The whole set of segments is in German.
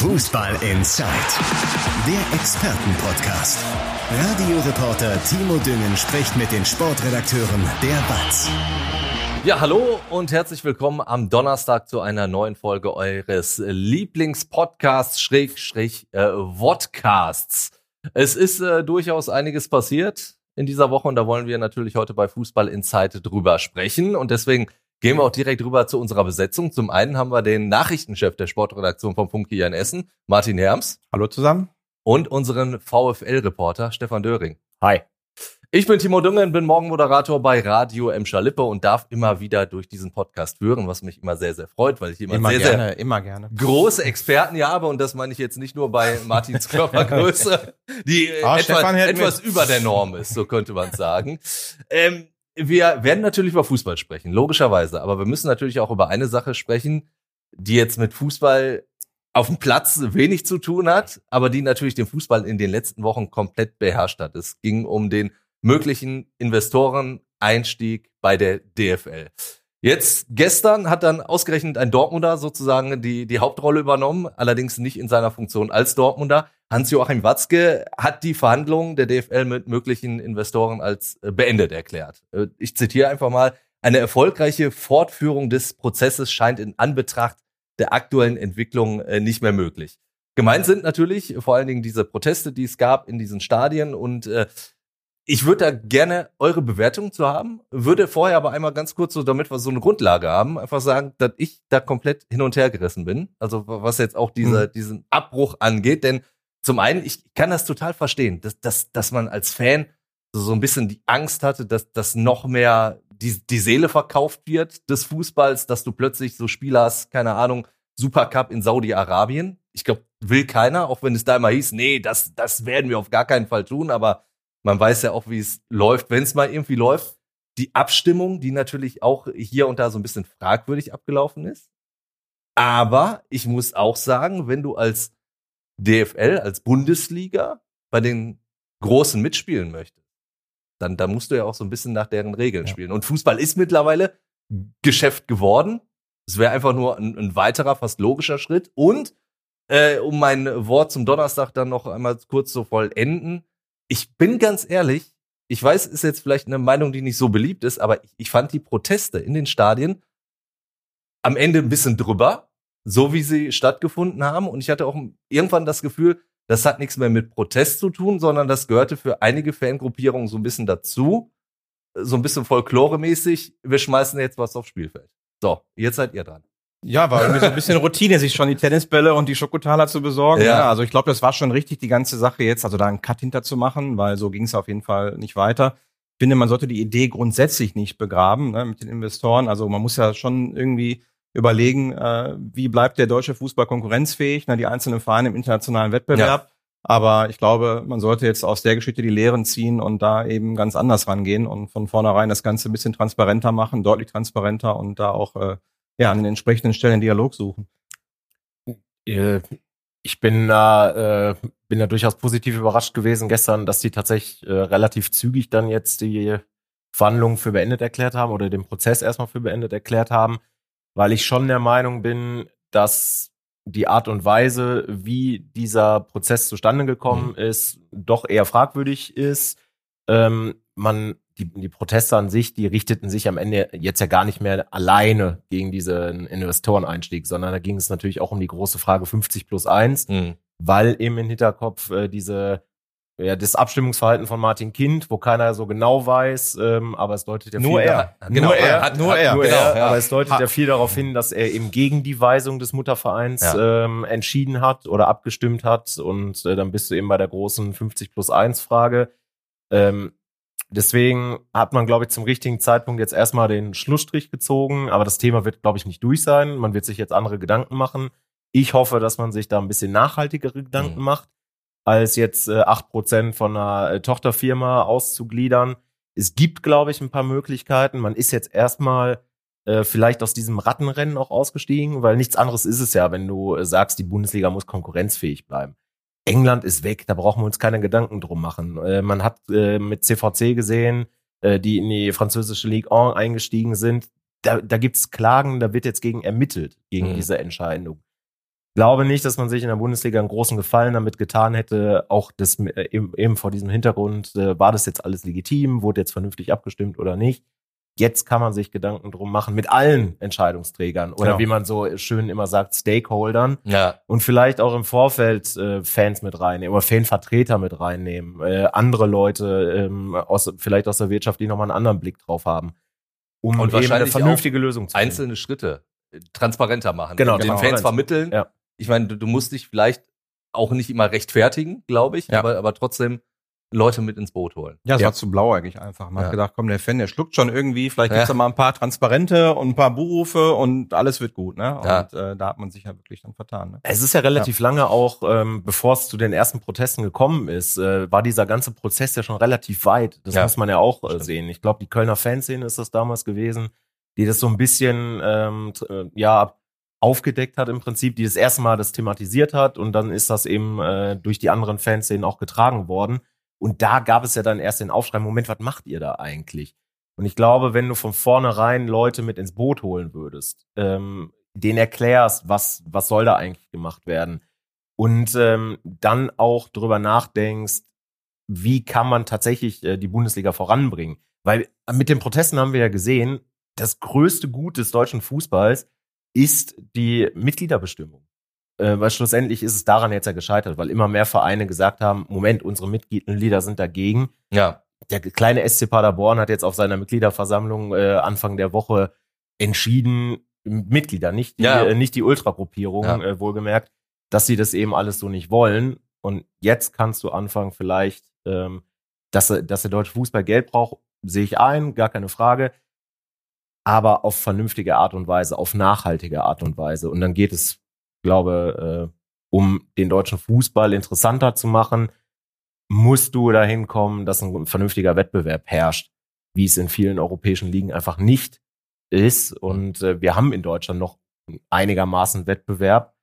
Fußball Inside, der Expertenpodcast. Radioreporter Timo Düngen spricht mit den Sportredakteuren der BATS. Ja, hallo und herzlich willkommen am Donnerstag zu einer neuen Folge eures Lieblingspodcasts, Schrägstrich, äh, Vodcasts. Es ist äh, durchaus einiges passiert in dieser Woche und da wollen wir natürlich heute bei Fußball Insight drüber sprechen und deswegen Gehen wir auch direkt rüber zu unserer Besetzung. Zum einen haben wir den Nachrichtenchef der Sportredaktion vom Funk hier in Essen, Martin Herms. Hallo zusammen. Und unseren VfL-Reporter Stefan Döring. Hi. Ich bin Timo Düngen, bin Morgenmoderator bei Radio Emscher Lippe und darf immer wieder durch diesen Podcast führen, was mich immer sehr, sehr freut, weil ich immer, immer sehr, gerne, sehr immer gerne. große Experten hier habe und das meine ich jetzt nicht nur bei Martins Körpergröße, die Ah, etwas, etwas über der Norm ist, so könnte man sagen. Ähm, wir werden natürlich über Fußball sprechen, logischerweise, aber wir müssen natürlich auch über eine Sache sprechen, die jetzt mit Fußball auf dem Platz wenig zu tun hat, aber die natürlich den Fußball in den letzten Wochen komplett beherrscht hat. Es ging um den möglichen Investoreneinstieg bei der DFL. Jetzt gestern hat dann ausgerechnet ein Dortmunder sozusagen die die Hauptrolle übernommen, allerdings nicht in seiner Funktion als Dortmunder. Hans-Joachim Watzke hat die Verhandlungen der DFL mit möglichen Investoren als äh, beendet erklärt. Äh, Ich zitiere einfach mal: Eine erfolgreiche Fortführung des Prozesses scheint in Anbetracht der aktuellen Entwicklung äh, nicht mehr möglich. Gemeint sind natürlich vor allen Dingen diese Proteste, die es gab in diesen Stadien und äh, ich würde da gerne eure Bewertung zu haben, würde vorher aber einmal ganz kurz so, damit wir so eine Grundlage haben, einfach sagen, dass ich da komplett hin und her gerissen bin. Also was jetzt auch diese, Mhm. diesen Abbruch angeht, denn zum einen, ich kann das total verstehen, dass, dass, dass man als Fan so, so ein bisschen die Angst hatte, dass, dass noch mehr die, die Seele verkauft wird des Fußballs, dass du plötzlich so Spieler hast, keine Ahnung, Supercup in Saudi-Arabien. Ich glaube, will keiner, auch wenn es da immer hieß, nee, das, das werden wir auf gar keinen Fall tun, aber man weiß ja auch, wie es läuft, wenn es mal irgendwie läuft. Die Abstimmung, die natürlich auch hier und da so ein bisschen fragwürdig abgelaufen ist. Aber ich muss auch sagen, wenn du als DFL, als Bundesliga bei den Großen mitspielen möchtest, dann, dann musst du ja auch so ein bisschen nach deren Regeln Ja. spielen. Und Fußball ist mittlerweile Geschäft geworden. Es wäre einfach nur ein, ein weiterer, fast logischer Schritt. Und äh, um mein Wort zum Donnerstag dann noch einmal kurz zu vollenden, ich bin ganz ehrlich, ich weiß, ist jetzt vielleicht eine Meinung, die nicht so beliebt ist, aber ich, ich fand die Proteste in den Stadien am Ende ein bisschen drüber, so wie sie stattgefunden haben. Und ich hatte auch irgendwann das Gefühl, das hat nichts mehr mit Protest zu tun, sondern das gehörte für einige Fangruppierungen so ein bisschen dazu. So ein bisschen folkloremäßig. Wir schmeißen jetzt was aufs Spielfeld. So, jetzt seid ihr dran. Ja, war irgendwie so ein bisschen Routine, sich schon die Tennisbälle und die Schokotaler zu besorgen. Ja. Ja. also ich glaube, das war schon richtig, die ganze Sache jetzt, also da einen Cut hinter zu machen, weil so ging es auf jeden Fall nicht weiter. Ich finde, man sollte die Idee grundsätzlich nicht begraben ne, mit den Investoren. Also man muss ja schon irgendwie überlegen, äh, wie bleibt der deutsche Fußball konkurrenzfähig, ne, die einzelnen Vereine im internationalen Wettbewerb. Aber ich glaube, man sollte jetzt aus der Geschichte die Lehren ziehen und da eben ganz anders rangehen und von vornherein das Ganze ein bisschen transparenter machen, deutlich transparenter und da auch äh, ja, an den entsprechenden Stellen Dialog suchen. Äh, Ich bin da, äh, bin da durchaus positiv überrascht gewesen gestern, dass die tatsächlich äh, relativ zügig dann jetzt die Verhandlungen für beendet erklärt haben oder den Prozess erstmal für beendet erklärt haben, weil ich schon der Meinung bin, dass die Art und Weise, wie dieser Prozess zustande gekommen ist, doch eher fragwürdig ist. Ähm, man, die, die Proteste an sich, die richteten sich am Ende jetzt ja gar nicht mehr alleine gegen diesen Investoreneinstieg, sondern da ging es natürlich auch um die große Frage 50 plus 1, weil eben im Hinterkopf äh, diese ja, das Abstimmungsverhalten von Martin Kind, wo keiner so genau weiß, ähm, aber es deutet ja Nur viel er. da- Nur er. hat- Nur hat- er. nur genau, er, ja. aber es deutet Ha- ja viel darauf hin, dass er eben gegen die Weisung des Muttervereins Ja. ähm, entschieden hat oder abgestimmt hat und äh, dann bist du eben bei der großen 50 plus 1 Frage. Ähm, deswegen hat man, glaube ich, zum richtigen Zeitpunkt jetzt erstmal den Schlussstrich gezogen, aber das Thema wird, glaube ich, nicht durch sein. Man wird sich jetzt andere Gedanken machen. Ich hoffe, dass man sich da ein bisschen nachhaltigere Gedanken Mhm. macht, als jetzt äh, 8% von einer äh, Tochterfirma auszugliedern. Es gibt, glaube ich, ein paar Möglichkeiten. Man ist jetzt erstmal äh, vielleicht aus diesem Rattenrennen auch ausgestiegen, weil nichts anderes ist es ja, wenn du äh, sagst, die Bundesliga muss konkurrenzfähig bleiben. England ist weg, da brauchen wir uns keine Gedanken drum machen. Äh, man hat äh, mit CVC gesehen, äh, die in die französische Ligue 1 eingestiegen sind. Da, da gibt's Klagen, da wird jetzt gegen ermittelt, gegen Mhm. diese Entscheidung. glaube nicht, dass man sich in der Bundesliga einen großen Gefallen damit getan hätte. Auch das äh, eben, eben vor diesem Hintergrund, äh, war das jetzt alles legitim, wurde jetzt vernünftig abgestimmt oder nicht. Jetzt kann man sich Gedanken drum machen mit allen Entscheidungsträgern oder Genau. wie man so schön immer sagt, Stakeholdern Ja, und vielleicht auch im Vorfeld äh, Fans mit reinnehmen oder Fanvertreter mit reinnehmen, äh, andere Leute ähm, aus, vielleicht aus der Wirtschaft, die nochmal einen anderen Blick drauf haben, um Und eben eine vernünftige Lösung zu finden. einzelne Schritte äh, transparenter machen. Genau, den Transparenz. Fans vermitteln. Ja. Ich meine, du, du musst dich vielleicht auch nicht immer rechtfertigen, glaube ich, Ja. aber, aber trotzdem Leute mit ins Boot holen. Ja, es Ja. war zu blauäugig einfach. Man Ja. hat gedacht, komm, der Fan, der schluckt schon irgendwie, vielleicht Ja. gibt's da mal ein paar Transparente und ein paar Buchrufe und alles wird gut, ne? Ja. Und äh, da hat man sich ja wirklich dann vertan. Ne? Es ist ja relativ lange auch, ähm, bevor es zu den ersten Protesten gekommen ist, äh, war dieser ganze Prozess ja schon relativ weit. Das Ja. muss man ja auch äh, sehen. Ich glaube, die Kölner Fanszene ist das damals gewesen, die das so ein bisschen ähm, t- äh, ja aufgedeckt hat im Prinzip, die das erste Mal das thematisiert hat und dann ist das eben äh, durch die anderen Fanszenen auch getragen worden. Und da gab es ja dann erst den Aufschrei, Moment, was macht ihr da eigentlich? Und ich glaube, wenn du von vornherein Leute mit ins Boot holen würdest, ähm, denen erklärst, was, was soll da eigentlich gemacht werden und ähm, dann auch drüber nachdenkst, wie kann man tatsächlich äh, die Bundesliga voranbringen. Weil mit den Protesten haben wir ja gesehen, das größte Gut des deutschen Fußballs ist die Mitgliederbestimmung. Äh, weil schlussendlich ist es daran jetzt ja gescheitert, weil immer mehr Vereine gesagt haben, Moment, unsere Mitglieder sind dagegen. Ja, Der kleine SC Paderborn hat jetzt auf seiner Mitgliederversammlung äh, Anfang der Woche entschieden, Mitglieder, nicht die, Ja. äh, nicht die Ultragruppierung, Ja. äh, wohlgemerkt, dass sie das eben alles so nicht wollen. Und jetzt kannst du anfangen, vielleicht, ähm, dass, dass der deutsche Fußball Geld braucht, sehe ich ein, gar keine Frage. Aber auf vernünftige Art und Weise, auf nachhaltige Art und Weise. Und dann geht es, glaube, äh, um den deutschen Fußball interessanter zu machen, musst du dahin kommen, dass ein vernünftiger Wettbewerb herrscht, wie es in vielen europäischen Ligen einfach nicht ist. Und äh, wir haben in Deutschland noch einigermaßen Wettbewerb.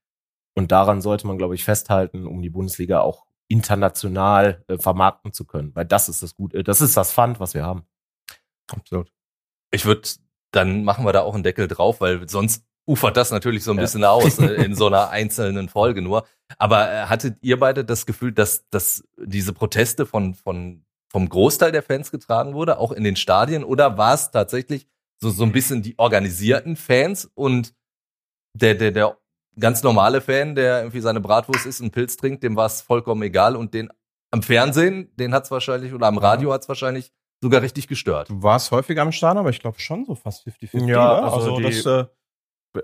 Und daran sollte man, glaube ich, festhalten, um die Bundesliga auch international äh, vermarkten zu können. Weil das ist das Gute, das ist das Fund, was wir haben. Absolut. ich würde, dann machen wir da auch einen Deckel drauf, weil sonst ufert das natürlich so ein Ja. bisschen aus äh, in so einer einzelnen Folge nur. Aber äh, hattet ihr beide das Gefühl, dass, dass diese Proteste von, von, vom Großteil der Fans getragen wurde, auch in den Stadien? Oder war es tatsächlich so, so ein bisschen die organisierten Fans und der, der, der ganz normale Fan, der irgendwie seine Bratwurst isst und Pilz trinkt, dem war es vollkommen egal und den am Fernsehen, den hat's wahrscheinlich, oder am Radio hat's wahrscheinlich sogar richtig gestört. Du warst häufiger am Start, aber ich glaube schon so fast 50-50. Ja, ne? also die- das, äh,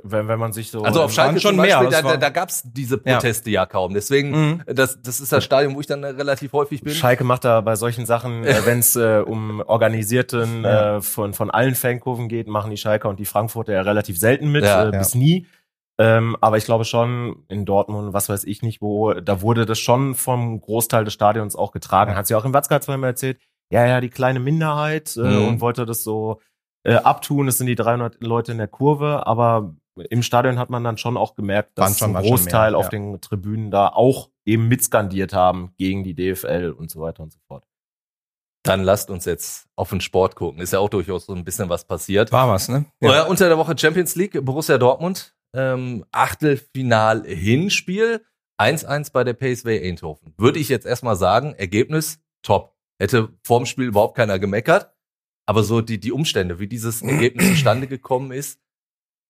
Wenn, wenn man sich so. Also auf Schalke schon zum Beispiel, mehr, da, da, da gab's diese Proteste ja, kaum. Deswegen, mhm. das, das ist das Stadion, wo ich dann äh, relativ häufig bin. Schalke macht da bei solchen Sachen, äh, wenn es äh, um organisierten Ja. äh, von, von allen Fankurven geht, machen die Schalker und die Frankfurter ja relativ selten mit, Ja. äh, Ja. bis nie. Ähm, aber ich glaube schon, in Dortmund, was weiß ich nicht, wo, da wurde das schon vom Großteil des Stadions auch getragen. Ja. Hat sie auch im Watzke zweimal erzählt, ja, ja, die kleine Minderheit äh, Mhm. und wollte das so äh, abtun. Es sind die 300 Leute in der Kurve, aber im Stadion hat man dann schon auch gemerkt, dass schon- ein Großteil mehr, auf ja. den Tribünen da auch eben mitskandiert haben gegen die DFL und so weiter und so fort. Dann lasst uns jetzt auf den Sport gucken. Ist ja auch durchaus so ein bisschen was passiert. war was, ne? Ja. unter der Woche Champions League, Borussia Dortmund, ähm, Achtelfinal-Hinspiel, 1-1 bei der PSV Eindhoven. Würde ich jetzt erstmal sagen, Ergebnis top. Hätte vorm Spiel überhaupt keiner gemeckert. Aber so die, die Umstände, wie dieses Ergebnis zustande gekommen ist,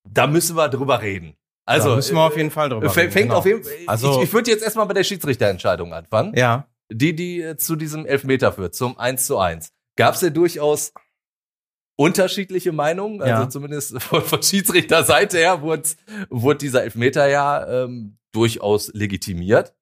da müssen wir drüber reden. Also, da müssen wir auf jeden Fall drüber Fängt reden, genau. auf jeden Also- ich, ich würde jetzt erstmal bei der Schiedsrichterentscheidung anfangen. Ja, Die, die äh, zu diesem Elfmeter führt, zum 1 zu 1. Gab es ja durchaus unterschiedliche Meinungen, also Ja. zumindest von, von Schiedsrichterseite her wurde, wurde dieser Elfmeter ja ähm, durchaus legitimiert.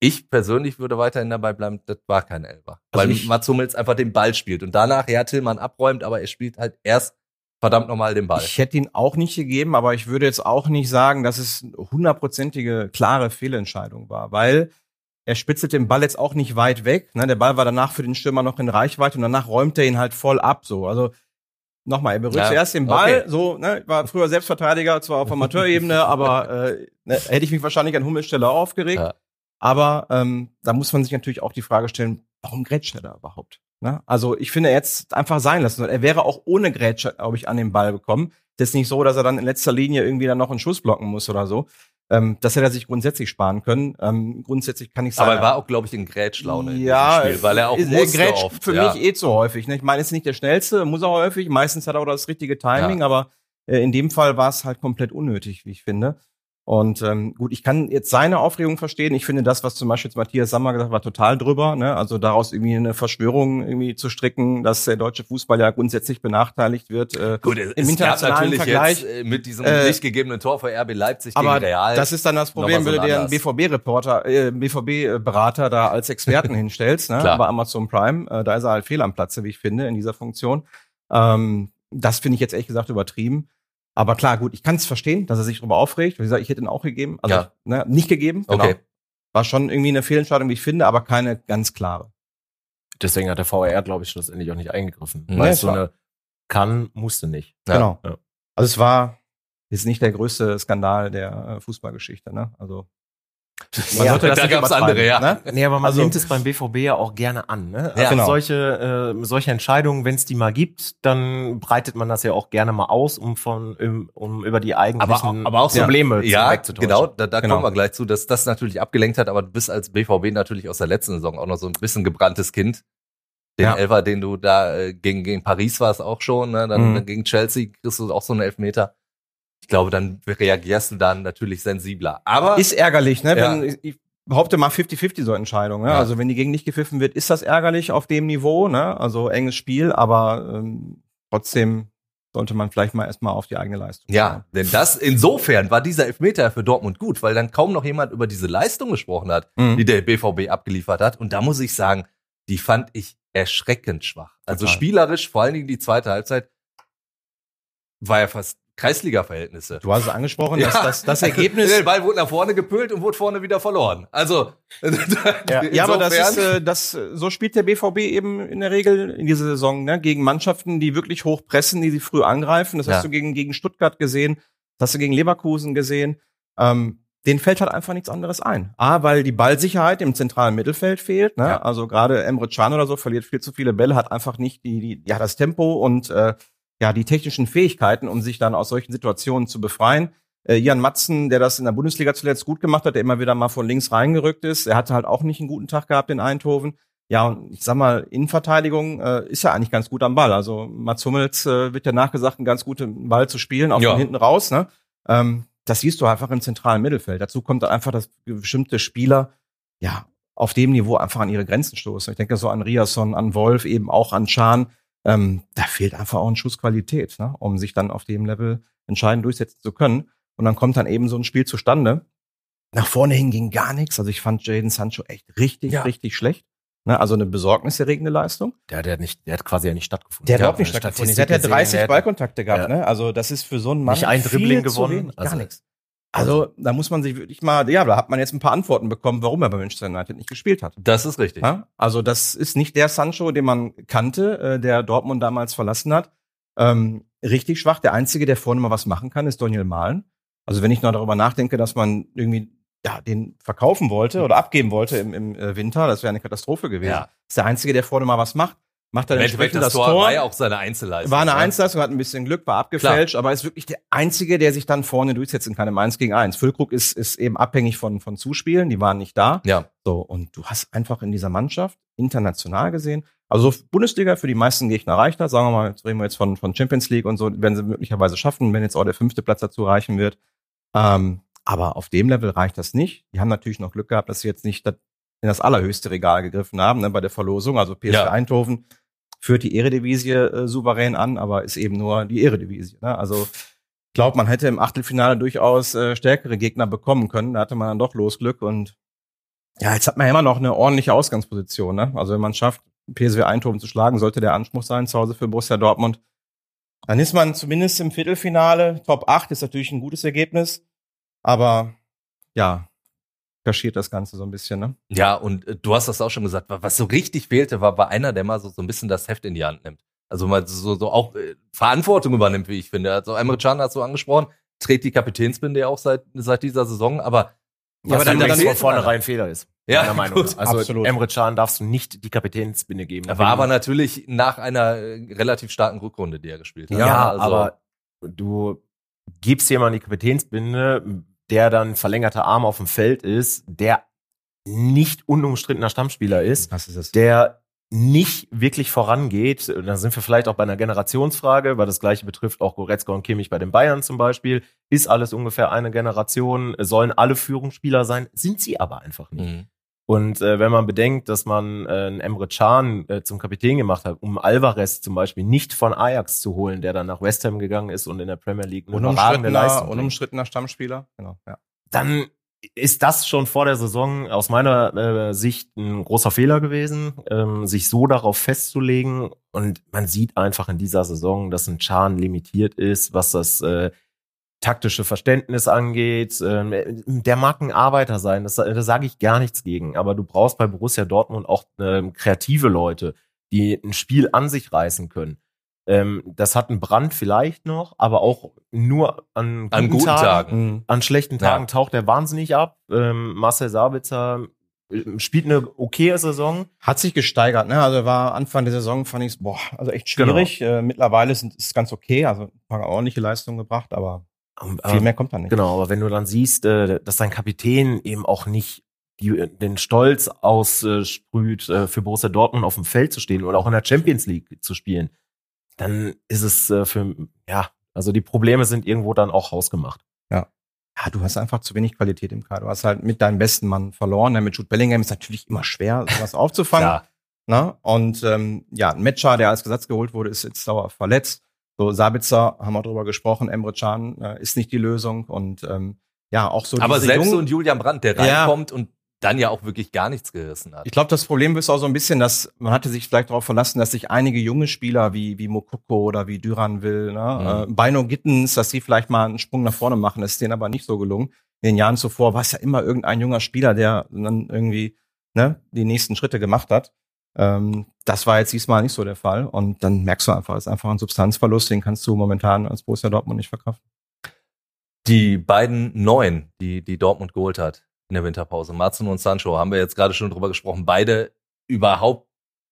Ich persönlich würde weiterhin dabei bleiben, das war kein Elfer. Also weil Mats Hummels einfach den Ball spielt und danach, ja, Tillmann abräumt, aber er spielt halt erst verdammt nochmal den Ball. ich hätte ihn auch nicht gegeben, aber ich würde jetzt auch nicht sagen, dass es eine hundertprozentige, klare Fehlentscheidung war, weil er spitzelt den Ball jetzt auch nicht weit weg. Ne? Der Ball war danach für den Stürmer noch in Reichweite und danach räumt er ihn halt voll ab. So, also nochmal, er berührt Ja, zuerst den Ball, okay. so, ne, war früher Selbstverteidiger, zwar auf Amateurebene, aber äh, ne, hätte ich mich wahrscheinlich an Hummels Stelle auch aufgeregt. Ja. Aber ähm, da muss man sich natürlich auch die Frage stellen, warum grätscht er da überhaupt? Ne? Also ich finde jetzt einfach sein lassen. Er wäre auch ohne Grätsche, glaube ich, an den Ball gekommen. Das ist nicht so, dass er dann in letzter Linie irgendwie dann noch einen Schuss blocken muss oder so. Ähm, das hätte er sich grundsätzlich sparen können. Ähm, grundsätzlich kann ich sagen. Aber er war auch, glaube ich, in Grätschlaune ja, in diesem Spiel, weil er auch ist- musste grätscht oft. für ja. mich eh zu häufig. Ne? Ich meine, ist nicht der schnellste, muss er häufig. Meistens hat er auch das richtige Timing, aber äh, in dem Fall war es halt komplett unnötig, wie ich finde. Und ähm, gut, ich kann jetzt seine Aufregung verstehen. Ich finde das, was zum Beispiel jetzt Matthias Sammer gesagt hat, war total drüber. Ne? Also daraus irgendwie eine Verschwörung irgendwie zu stricken, dass der deutsche Fußball ja grundsätzlich benachteiligt wird. Äh, Gut, es, Im internationalen natürlich Vergleich, jetzt äh, mit diesem äh, nicht gegebenen Tor für RB Leipzig gegen Real. das ist dann das Problem, wenn du dir einen. BVB-Reporter, äh, BVB-Berater da als Experten hinstellst, ne? Klar. aber Amazon Prime, äh, da ist er halt fehl am Platze, wie ich finde, in dieser Funktion. Ähm, das finde ich jetzt ehrlich gesagt übertrieben. Aber klar, gut, ich kann es verstehen, dass er sich darüber aufregt. Wie gesagt, ich hätte ihn auch gegeben. Also Ja. ne, nicht gegeben. Genau. Okay. War schon irgendwie eine Fehlentscheidung, wie ich finde, aber keine ganz klare. Deswegen hat der VR, glaube ich, schlussendlich auch nicht eingegriffen. Mhm. Weil es so eine kann, musste nicht. Ja. Genau. Ja. Also es war jetzt nicht der größte Skandal der äh, Fußballgeschichte. Ne? Also man Ja, das da nicht gab's übertreiben, andere, ja. Ne? Nee, aber man Also- nimmt es beim BVB ja auch gerne an. Ne? Also Ja. Genau. solche, äh, solche Entscheidungen, wenn es die mal gibt, dann breitet man das ja auch gerne mal aus, um von um, um über die eigentlichen aber, aber auch so Probleme ja, wegzutäuschen. genau, da, da Genau. kommen wir gleich zu, dass das natürlich abgelenkt hat, aber du bist als BVB natürlich aus der letzten Saison auch noch so ein bisschen gebranntes Kind. Den Ja. Elfer, den du da äh, gegen, gegen Paris war es auch schon, ne? dann, Mhm. dann gegen Chelsea kriegst du auch so einen Elfmeter. Ich glaube, dann reagierst du dann natürlich sensibler. Aber Ist ärgerlich, ne? Ja. Wenn, ich- behaupte mal 50-50 so Entscheidungen. Ne? Ja. Also wenn die gegen nicht gepfiffen wird, ist das ärgerlich auf dem Niveau, ne? Also enges Spiel, aber ähm, trotzdem sollte man vielleicht mal erstmal auf die eigene Leistung. Ja, denn das, insofern war dieser Elfmeter für Dortmund gut, weil dann kaum noch jemand über diese Leistung gesprochen hat, Mhm. die der BVB abgeliefert hat. Und da muss ich sagen, die fand ich erschreckend schwach. Also Total. spielerisch, vor allen Dingen die zweite Halbzeit, war ja fast Kreisliga-Verhältnisse. Du hast es angesprochen, dass das, das Ergebnis. Der Ball wurde nach vorne gepölt und wurde vorne wieder verloren. Also, Ja, ja aber das ist, äh, das, äh, so spielt der BVB eben in der Regel in dieser Saison, ne? Gegen Mannschaften, die wirklich hoch pressen, die sie früh angreifen. Das Ja. hast du gegen, gegen Stuttgart gesehen, das hast du gegen Leverkusen gesehen. Ähm, denen fällt halt einfach nichts anderes ein. A, weil die Ballsicherheit im zentralen Mittelfeld fehlt. Ne? Ja. Also gerade Emre Can oder so verliert viel zu viele Bälle, hat einfach nicht die, die ja das Tempo und äh, ja die technischen Fähigkeiten, um sich dann aus solchen Situationen zu befreien. Äh, Jan Matzen, der das in der Bundesliga zuletzt gut gemacht hat, der immer wieder mal von links reingerückt ist, er hatte halt auch nicht einen guten Tag gehabt in Eindhoven. Ja, und ich sag mal, Innenverteidigung äh, ist ja eigentlich ganz gut am Ball. Also Mats Hummels äh, wird ja nachgesagt, einen ganz guten Ball zu spielen, auch Ja. von hinten raus. Ne? Ähm, das siehst du einfach im zentralen Mittelfeld. Dazu kommt dann einfach, dass bestimmte Spieler ja auf dem Niveau einfach an ihre Grenzen stoßen. Ich denke so an Riasson, an Wolf, eben auch an Schahn. Ähm, da fehlt einfach auch ein Schuss Qualität, ne? um sich dann auf dem Level entscheidend durchsetzen zu können. Und dann kommt dann eben so ein Spiel zustande. Nach vorne hin ging gar nichts. Also ich fand Jaden Sancho echt richtig, Ja. richtig schlecht. Ne? Also eine besorgniserregende Leistung. Der, der, hat nicht, der hat quasi ja nicht stattgefunden. Der hat Ja, überhaupt nicht eine stattgefunden. Der hat ja gesehen, 30 der hat- Ballkontakte gehabt. Ja. Ne? Also das ist für so einen Mann Nicht ein viel Dribbling zu gewonnen, wenig. Gar also- nichts. Also da muss man sich wirklich mal, ja, da hat man jetzt ein paar Antworten bekommen, warum er bei Manchester United nicht gespielt hat. das ist richtig. Ja? Also das ist nicht der Sancho, den man kannte, äh, der Dortmund damals verlassen hat. Ähm, richtig schwach. Der Einzige, der vorne mal was machen kann, ist Daniel Mahlen. Also wenn ich noch darüber nachdenke, dass man irgendwie ja, den verkaufen wollte oder abgeben wollte im, im äh, Winter, das wäre eine Katastrophe gewesen. Ja. Ist der Einzige, der vorne mal was macht. Macht Endeffekt, entsprechend das das Tor Tor. war ja auch seine Einzelleistung. War eine ne? Einzelleistung, hat ein bisschen Glück, war abgefälscht, aber ist wirklich der Einzige, der sich dann vorne durchsetzen kann im 1 gegen 1. Füllkrug ist, ist eben abhängig von, von Zuspielen, die waren nicht da. Ja, So, und du hast einfach in dieser Mannschaft international gesehen, also so Bundesliga für die meisten Gegner reicht das, sagen wir mal, jetzt reden wir jetzt von, von Champions League und so, werden sie möglicherweise schaffen, wenn jetzt auch der fünfte Platz dazu reichen wird. Ähm, aber auf dem Level reicht das nicht. Die haben natürlich noch Glück gehabt, dass sie jetzt nicht das- in das allerhöchste Regal gegriffen haben, ne, bei der Verlosung. Also PSV Ja. Eindhoven führt die Eredivisie äh, souverän an, aber ist eben nur die Eredivisie. Ne? Also ich glaube, man hätte im Achtelfinale durchaus äh, stärkere Gegner bekommen können. Da hatte man dann doch Losglück und ja, jetzt hat man ja immer noch eine ordentliche Ausgangsposition. Ne? Also wenn man schafft, PSV Eindhoven zu schlagen, sollte der Anspruch sein zu Hause für Borussia Dortmund. Dann ist man zumindest im Viertelfinale. Top 8 ist natürlich ein gutes Ergebnis. Aber ja, kaschiert das Ganze so ein bisschen. Ne? Ja, und äh, du hast das auch schon gesagt, wa- was so richtig fehlte, war, war einer, der mal so, so ein bisschen das Heft in die Hand nimmt. Also mal so, so auch äh, Verantwortung übernimmt, wie ich finde. Also Emre Can hat so angesprochen, trägt die Kapitänsbinde ja auch seit, seit dieser Saison, aber Ja, aber dann, dann von vornherein Fehler ist. Ja, meiner Meinung gut, nach. Also absolut. Emre Can darfst du nicht die Kapitänsbinde geben. er war aber natürlich nach einer äh, relativ starken Rückrunde, die er gespielt hat. ja, also, aber du gibst jemand die Kapitänsbinde, der dann verlängerter Arm auf dem Feld ist, der nicht unumstrittener Stammspieler ist, ist der nicht wirklich vorangeht. Da sind wir vielleicht auch bei einer Generationsfrage, weil das gleiche betrifft auch Goretzka und Kimmich bei den Bayern zum Beispiel. Ist alles ungefähr eine Generation, sollen alle Führungsspieler sein, sind sie aber einfach nicht. Mhm. Und äh, wenn man bedenkt, dass man äh, einen Emre Can äh, zum Kapitän gemacht hat, um Alvarez zum Beispiel nicht von Ajax zu holen, der dann nach West Ham gegangen ist und in der Premier League eine Unumstrittener, Leistung unumstrittener Stammspieler. Genau, ja. dann ist das schon vor der Saison aus meiner äh, Sicht ein großer Fehler gewesen, ähm, sich so darauf festzulegen. Und man sieht einfach in dieser Saison, dass ein Chan limitiert ist, was das äh, taktische Verständnis angeht. Ähm, der mag ein Arbeiter sein, das, da sage ich gar nichts gegen. Aber du brauchst bei Borussia Dortmund auch ähm, kreative Leute, die ein Spiel an sich reißen können. Ähm, das hat ein Brand vielleicht noch, aber auch nur an, An guten Tagen. Mhm. an schlechten Ja. Tagen taucht er wahnsinnig ab. Ähm, Marcel Sabitzer äh, spielt eine okaye Saison. Hat sich gesteigert, ne? Also war Anfang der Saison fand ich boah, also echt schwierig. Äh, mittlerweile sind, ist es ganz okay, also ein paar ordentliche Leistungen gebracht, aber Ähm, viel mehr kommt da nicht. Genau, aber wenn du dann siehst, äh, dass dein Kapitän eben auch nicht die, den Stolz aussprüht, äh, für Borussia Dortmund auf dem Feld zu stehen oder auch in der Champions League zu spielen, dann ist es äh, für, ja, also die Probleme sind irgendwo dann auch hausgemacht. Ja, du hast einfach zu wenig Qualität im Kader. Du hast halt mit deinem besten Mann verloren. Ja, mit Jude Bellingham ist natürlich immer schwer, sowas aufzufangen. Klar. Ne? Und ähm, ja, ein Matcher, der als Gesetz geholt wurde, ist jetzt dauerhaft verletzt. So, Sabitzer, haben wir drüber gesprochen, Emre Can äh, ist nicht die Lösung. Und ähm, ja, auch so Aber selbst jungen- ein Julian Brandt, der Ja. reinkommt und dann ja auch wirklich gar nichts gerissen hat. Ich glaube, das Problem ist auch so ein bisschen, dass man hatte sich vielleicht darauf verlassen, dass sich einige junge Spieler wie, wie Mokoko oder wie Duran will, ne, Mhm. äh, Bino Gittens, dass sie vielleicht mal einen Sprung nach vorne machen. Das ist denen aber nicht so gelungen. In den Jahren zuvor war es ja immer irgendein junger Spieler, der dann irgendwie ne, die nächsten Schritte gemacht hat. Ähm, das war jetzt diesmal nicht so der Fall. Und dann merkst du einfach, es ist einfach ein Substanzverlust, den kannst du momentan als Borussia Dortmund nicht verkraften. Die beiden Neuen, die, die Dortmund geholt hat in der Winterpause, Marzen und Sancho, haben wir jetzt gerade schon drüber gesprochen, beide überhaupt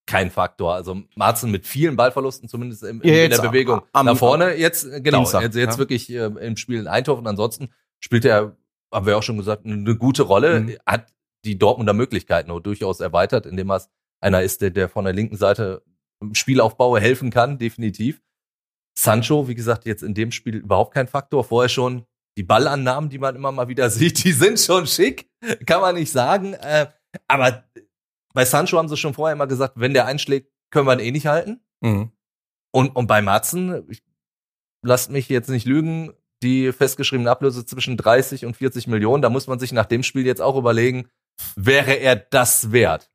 kein Faktor. Also Marzen mit vielen Ballverlusten, zumindest im, Ja, in der Bewegung am- nach vorne. Jetzt, genau, Dienstag, jetzt, jetzt ja. wirklich äh, im Spiel in Eindhoven. Ansonsten spielt er, haben wir auch schon gesagt, eine gute Rolle, Mhm. hat die Dortmunder Möglichkeiten auch durchaus erweitert, indem er einer ist, der, der von der linken Seite im Spielaufbau helfen kann, definitiv. Sancho, wie gesagt, jetzt in dem Spiel überhaupt kein Faktor. Vorher schon die Ballannahmen, die man immer mal wieder sieht, die sind schon schick, kann man nicht sagen. Äh, aber bei Sancho haben sie schon vorher immer gesagt, wenn der einschlägt, können wir ihn eh nicht halten. Mhm. Und, und bei Matzen, ich, lasst mich jetzt nicht lügen, die festgeschriebene Ablöse zwischen 30 und 40 Millionen, da muss man sich nach dem Spiel jetzt auch überlegen, wäre er das wert?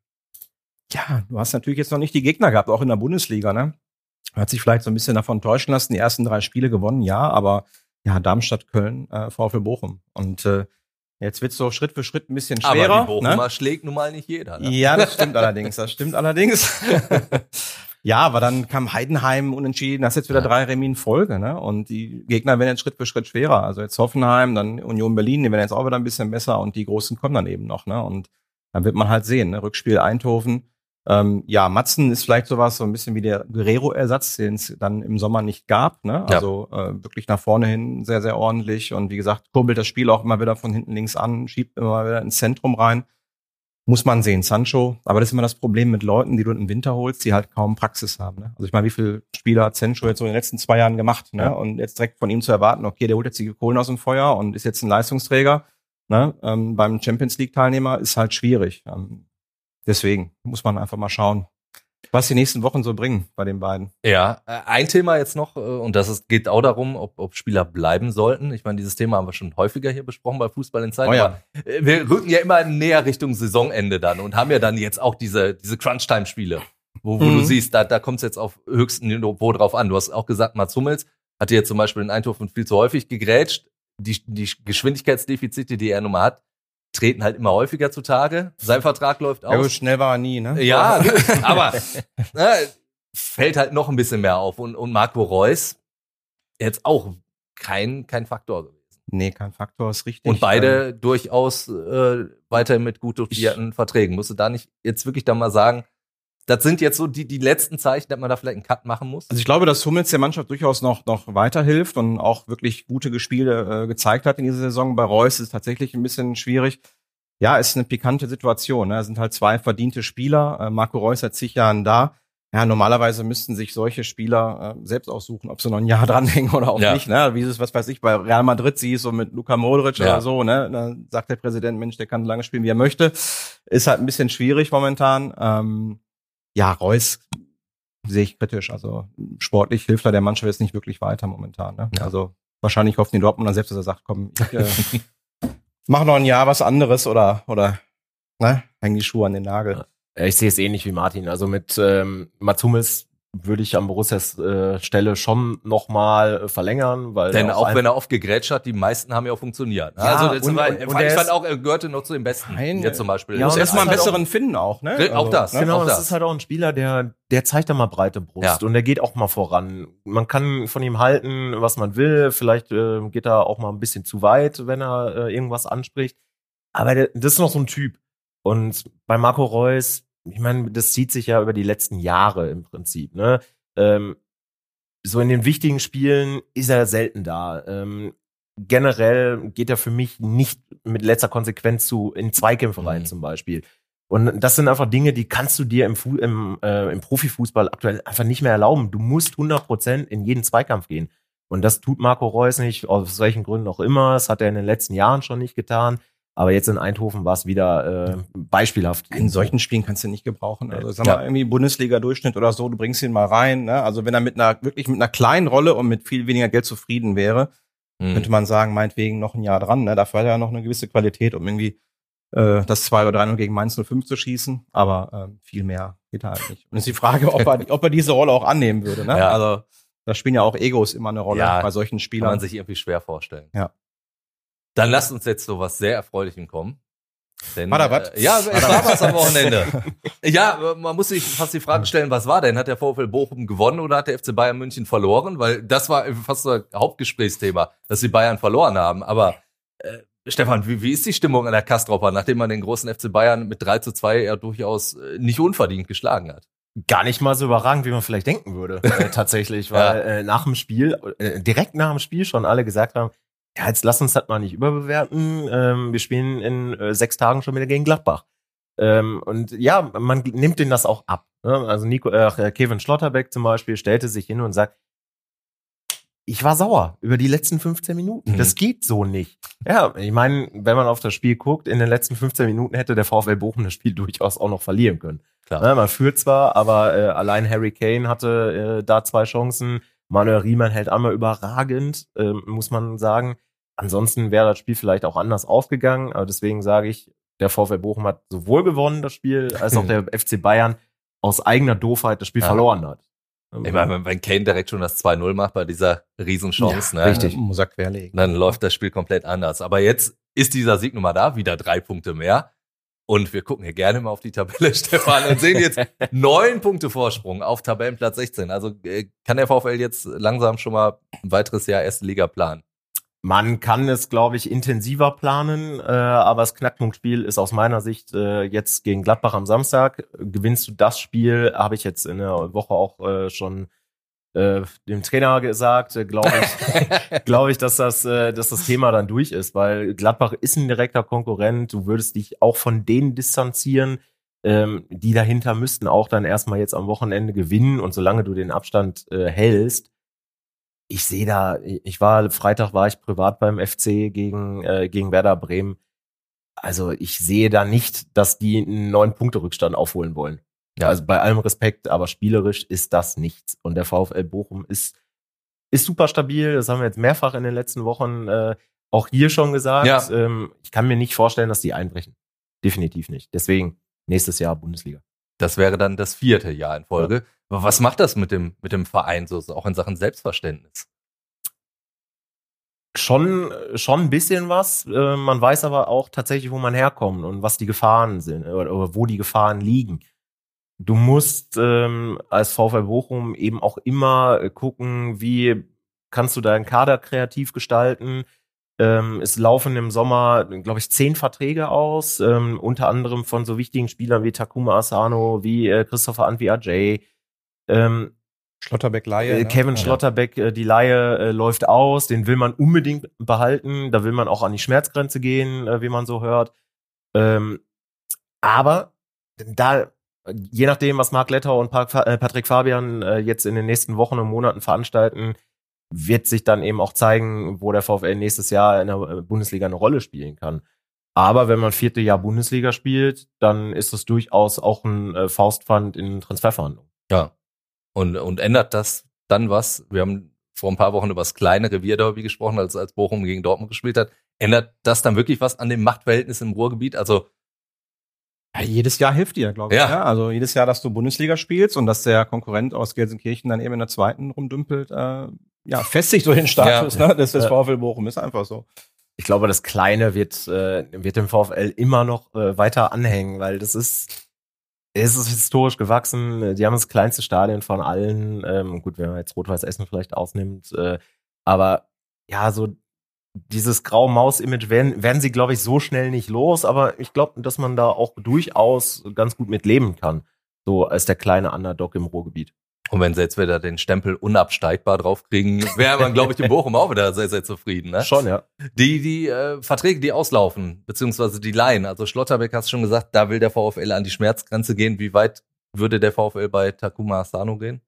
Ja, du hast natürlich jetzt noch nicht die Gegner gehabt, auch in der Bundesliga, ne? Hat sich vielleicht so ein bisschen davon täuschen lassen, die ersten drei Spiele gewonnen, ja, aber ja, Darmstadt, Köln, äh, VfL Bochum. Und äh, jetzt wird's so Schritt für Schritt ein bisschen schwerer. aber die Bochumer ne? schlägt nun mal nicht jeder. Ne? Ja, das stimmt allerdings, das stimmt allerdings. ja, aber dann kam Heidenheim unentschieden, das ist jetzt wieder Ja. drei Remis in Folge, ne? Und die Gegner werden jetzt Schritt für Schritt schwerer. Also jetzt Hoffenheim, dann Union Berlin, die werden jetzt auch wieder ein bisschen besser und die Großen kommen dann eben noch, ne? Und dann wird man halt sehen, ne? Rückspiel Eindhoven. Ähm, ja, Matzen ist vielleicht sowas, so ein bisschen wie der Guerrero-Ersatz, den es dann im Sommer nicht gab. Ne? Ja. Also äh, wirklich nach vorne hin sehr, sehr ordentlich. Und wie gesagt, kurbelt das Spiel auch immer wieder von hinten links an, schiebt immer wieder ins Zentrum rein. Muss man sehen, Sancho. Aber das ist immer das Problem mit Leuten, die du im Winter holst, die halt kaum Praxis haben. Ne? Also ich meine, wie viele Spieler hat Sancho jetzt so in den letzten zwei Jahren gemacht? Ne? Ja. Und jetzt direkt von ihm zu erwarten, okay, der holt jetzt die Kohlen aus dem Feuer und ist jetzt ein Leistungsträger. Ne? Ähm, beim Champions League-Teilnehmer ist halt schwierig. Ähm, deswegen muss man einfach mal schauen, was die nächsten Wochen so bringen bei den beiden. Ja, äh, ein Thema jetzt noch, äh, und das ist, geht auch darum, ob, ob Spieler bleiben sollten. Ich meine, dieses Thema haben wir schon häufiger hier besprochen bei Fußball in Zeit. Oh ja. äh, Wir rücken ja immer näher Richtung Saisonende dann und haben ja dann jetzt auch diese, diese Crunch-Time-Spiele, wo, wo Mhm. du siehst, da, da kommt es jetzt auf höchstem Niveau drauf an. Du hast auch gesagt, Mats Hummels hat hier zum Beispiel in Eindhoven viel zu häufig gegrätscht. Die, die Geschwindigkeitsdefizite, die er nun mal hat, treten halt immer häufiger zutage. Sein Vertrag läuft aus. Ja, schnell war er nie, ne? Ja, aber ne, fällt halt noch ein bisschen mehr auf. Und, und Marco Reus jetzt auch kein, kein Faktor gewesen. Nee, kein Faktor, ist richtig. Und beide durchaus äh, weiter mit gut dotierten Verträgen. Musst du da nicht jetzt wirklich dann mal sagen, das sind jetzt so die, die letzten Zeichen, dass man da vielleicht einen Cut machen muss. Also ich glaube, dass Hummels der Mannschaft durchaus noch, noch weiterhilft und auch wirklich gute Spiele äh, gezeigt hat in dieser Saison. Bei Reus ist es tatsächlich ein bisschen schwierig. Ja, ist eine pikante Situation. Ne? Es sind halt zwei verdiente Spieler. Äh, Marco Reus seit zig Jahren da. Ja, normalerweise müssten sich solche Spieler äh, selbst aussuchen, ob sie noch ein Jahr dranhängen oder auch Ja. nicht. Ne? Wie es, was weiß ich, bei Real Madrid siehst, so mit Luka Modric Ja. oder so, ne? Da sagt der Präsident, Mensch, der kann so lange spielen, wie er möchte. Ist halt ein bisschen schwierig momentan. Ähm, ja, Reus sehe ich kritisch. Also sportlich hilft er der Mannschaft jetzt nicht wirklich weiter momentan. Ne? Ja. Also wahrscheinlich hoffen die Dortmunder selbst, dass er sagt, komm, ich äh, mach noch ein Jahr was anderes oder oder ne, häng die Schuhe an den Nagel. Ja, ich sehe es ähnlich wie Martin. Also mit ähm, Mats Hummels würde ich an Borussias äh, Stelle schon nochmal äh, verlängern, weil Denn auch ein- wenn er oft gegrätscht hat, die meisten haben ja auch funktioniert. ne? Ja, also das und- war, und- und ich er fand ist- auch, er gehörte noch zu den Besten. Nein, Jetzt zum Beispiel. ja, muss und erst mal einen halt besseren finden auch, ne? Auch das, ne? Genau, auch das das. ist halt auch ein Spieler, der, der zeigt da mal breite Brust Ja. und der geht auch mal voran. Man kann von ihm halten, was man will. Vielleicht äh, geht er auch mal ein bisschen zu weit, wenn er äh, irgendwas anspricht. Aber der, das ist noch so ein Typ. Und bei Marco Reus, ich meine, das zieht sich ja über die letzten Jahre im Prinzip. Ne? Ähm, so in den wichtigen Spielen ist er selten da. Ähm, generell geht er für mich nicht mit letzter Konsequenz zu in Zweikämpfe rein Mhm. zum Beispiel. Und das sind einfach Dinge, die kannst du dir im, Fu im, äh, im Profifußball aktuell einfach nicht mehr erlauben. Du musst 100% in jeden Zweikampf gehen. Und das tut Marco Reus nicht, aus welchen Gründen auch immer. Das hat er in den letzten Jahren schon nicht getan. Aber jetzt in Eindhoven war es wieder äh, beispielhaft. In solchen Spielen kannst du ihn nicht gebrauchen. Also sag Ja. mal, irgendwie Bundesliga-Durchschnitt oder so, du bringst ihn mal rein. Ne? Also wenn er mit einer, wirklich mit einer kleinen Rolle und mit viel weniger Geld zufrieden wäre, Mhm. könnte man sagen, meinetwegen noch ein Jahr dran. Ne? Dafür hat er ja noch eine gewisse Qualität, um irgendwie äh, das 2 oder 3 gegen Mainz 05 zu schießen. Aber ähm, viel mehr geht halt nicht. Und es ist die Frage, ob er, ob er diese Rolle auch annehmen würde. Ne? Ja. Also da spielen ja auch Egos immer eine Rolle Ja, bei solchen Kann man Spielern. sich irgendwie schwer vorstellen. Ja. Dann lasst uns jetzt so was sehr Erfreulichem kommen. Denn, War da was? Äh, ja, es War was am Wochenende. ja, man muss sich fast die Frage stellen, was war denn? Hat der VfL Bochum gewonnen oder hat der FC Bayern München verloren? Weil das war fast das Hauptgesprächsthema, dass die Bayern verloren haben. Aber äh, Stefan, wie, wie ist die Stimmung an der Kastropper, nachdem man den großen FC Bayern mit 3 zu 2 ja durchaus äh, nicht unverdient geschlagen hat? gar nicht mal so überragend, wie man vielleicht denken würde, äh, tatsächlich, weil äh, nach dem Spiel, äh, direkt nach dem Spiel schon alle gesagt haben, ja, jetzt lass uns das mal nicht überbewerten, ähm, wir spielen in äh, sechs Tagen schon wieder gegen Gladbach. Ähm, und ja, man nimmt denen das auch ab. Ne? Also Nico, äh, Kevin Schlotterbeck zum Beispiel stellte sich hin und sagt, ich war sauer über die letzten 15 Minuten. Mhm. Das geht so nicht. Ja, ich meine, wenn man auf das Spiel guckt, in den letzten 15 Minuten hätte der VfL Bochum das Spiel durchaus auch noch verlieren können. Klar. Ne, man führt zwar, aber äh, allein Harry Kane hatte äh, da zwei Chancen. Manuel Riemann hält einmal überragend, ähm, muss man sagen. Ansonsten wäre das Spiel vielleicht auch anders aufgegangen. Aber deswegen sage ich, der VfL Bochum hat sowohl gewonnen, das Spiel, als auch der FC Bayern aus eigener Doofheit das Spiel Ja. verloren hat. Ich meine, wenn- wenn Kane direkt schon das 2-0 macht bei dieser Riesenchance, ne? richtig. Muss er querlegen. dann läuft das Spiel komplett anders. Aber jetzt ist dieser Sieg nun mal da, wieder drei Punkte mehr. Und wir gucken hier gerne mal auf die Tabelle, Stefan, und sehen jetzt neun Punkte Vorsprung auf Tabellenplatz 16. Also äh, kann der VfL jetzt langsam schon mal ein weiteres Jahr erste Liga planen. Man kann es, glaube ich, intensiver planen, äh, aber das Knackpunktspiel ist aus meiner Sicht äh, jetzt gegen Gladbach am Samstag. Gewinnst du das Spiel, habe ich jetzt in der Woche auch äh, schon äh, dem Trainer gesagt, äh, glaube ich, glaube ich, dass das, äh, dass das Thema dann durch ist, weil Gladbach ist ein direkter Konkurrent. Du würdest dich auch von denen distanzieren. Ähm, die dahinter müssten auch dann erstmal jetzt am Wochenende gewinnen und solange du den Abstand äh, hältst, ich sehe da, ich war, Freitag war ich privat beim FC gegen, äh, gegen Werder Bremen. Also ich sehe da nicht, dass die einen neun Punkte Rückstand aufholen wollen. Ja, also bei allem Respekt, aber spielerisch ist das nichts. Und der VfL Bochum ist, ist super stabil. Das haben wir jetzt mehrfach in den letzten Wochen äh, auch hier schon gesagt. Ja. Ähm, ich kann mir nicht vorstellen, dass die einbrechen. Definitiv nicht. Deswegen nächstes Jahr Bundesliga. Das wäre dann das vierte Jahr in Folge. Aber was macht das mit dem, mit dem Verein so, auch in Sachen Selbstverständnis? schon, schon ein bisschen was. Äh, man weiß aber auch tatsächlich, wo man herkommt und was die Gefahren sind oder wo die Gefahren liegen. Du musst ähm, als VfL Bochum eben auch immer äh, gucken, wie kannst du deinen Kader kreativ gestalten. Ähm, es laufen im Sommer, glaube ich, zehn Verträge aus, ähm, unter anderem von so wichtigen Spielern wie Takuma Asano, wie äh, Christopher Antwi Ajay. Ähm, Schlotterbeck Laie. äh, ne? Kevin Ja. Schlotterbeck, äh, die Laie äh, läuft aus, den will man unbedingt behalten. Da will man auch an die Schmerzgrenze gehen, äh, wie man so hört. Ähm, aber da, je nachdem, was Marc Letter und äh, Patrick Fabian äh, jetzt in den nächsten Wochen und Monaten veranstalten, wird sich dann eben auch zeigen, wo der VfL nächstes Jahr in der äh, Bundesliga eine Rolle spielen kann. Aber wenn man vierte Jahr Bundesliga spielt, dann ist es durchaus auch ein Faustpfand in Transferverhandlungen. Ja. Und, und ändert das dann was? Wir haben vor ein paar Wochen über das kleine Revierderby gesprochen, als, als Bochum gegen Dortmund gespielt hat. Ändert das dann wirklich was an dem Machtverhältnis im Ruhrgebiet? Also, Ja, jedes Jahr hilft dir, glaube ich. Ja. Ja. Also jedes Jahr, dass du Bundesliga spielst und dass der Konkurrent aus Gelsenkirchen dann eben in der zweiten rumdümpelt, äh, ja, festigt so den Status Ja. ne, des, des. VfL Bochum. Ist einfach so. ich glaube, das Kleine wird, äh, wird dem VfL immer noch äh, weiter anhängen, weil das ist, es ist historisch gewachsen. Die haben das kleinste Stadion von allen. Ähm, gut, wenn man jetzt Rot-Weiß Essen vielleicht ausnimmt. Äh, aber ja, so dieses Grau-Maus-Image werden, werden sie, glaube ich, so schnell nicht los. Aber ich glaube, dass man da auch durchaus ganz gut mit leben kann. So als der kleine Underdog im Ruhrgebiet. und wenn sie jetzt wieder den Stempel unabsteigbar draufkriegen, wäre man, glaube ich, in Bochum auch wieder sehr, sehr zufrieden. Ne? Schon, ja. Die, die äh, Verträge, die auslaufen, beziehungsweise die Laien. Also Schlotterbeck hast schon gesagt, da will der VfL an die Schmerzgrenze gehen. Wie weit würde der VfL bei Takuma Asano gehen?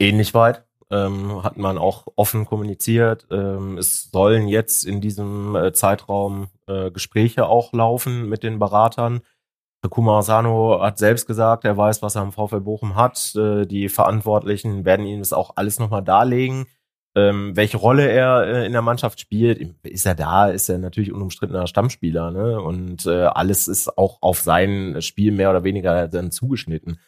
ähnlich weit. Ähm, hat man auch offen kommuniziert. Ähm, es sollen jetzt in diesem äh, Zeitraum äh, Gespräche auch laufen mit den Beratern. Takuma Asano hat selbst gesagt, er weiß, was er am VfL Bochum hat. Äh, die Verantwortlichen werden ihm das auch alles nochmal darlegen. Ähm, welche Rolle er äh, in der Mannschaft spielt, ist er da, ist er natürlich unumstrittener Stammspieler, ne? Und äh, alles ist auch auf sein Spiel mehr oder weniger dann zugeschnitten.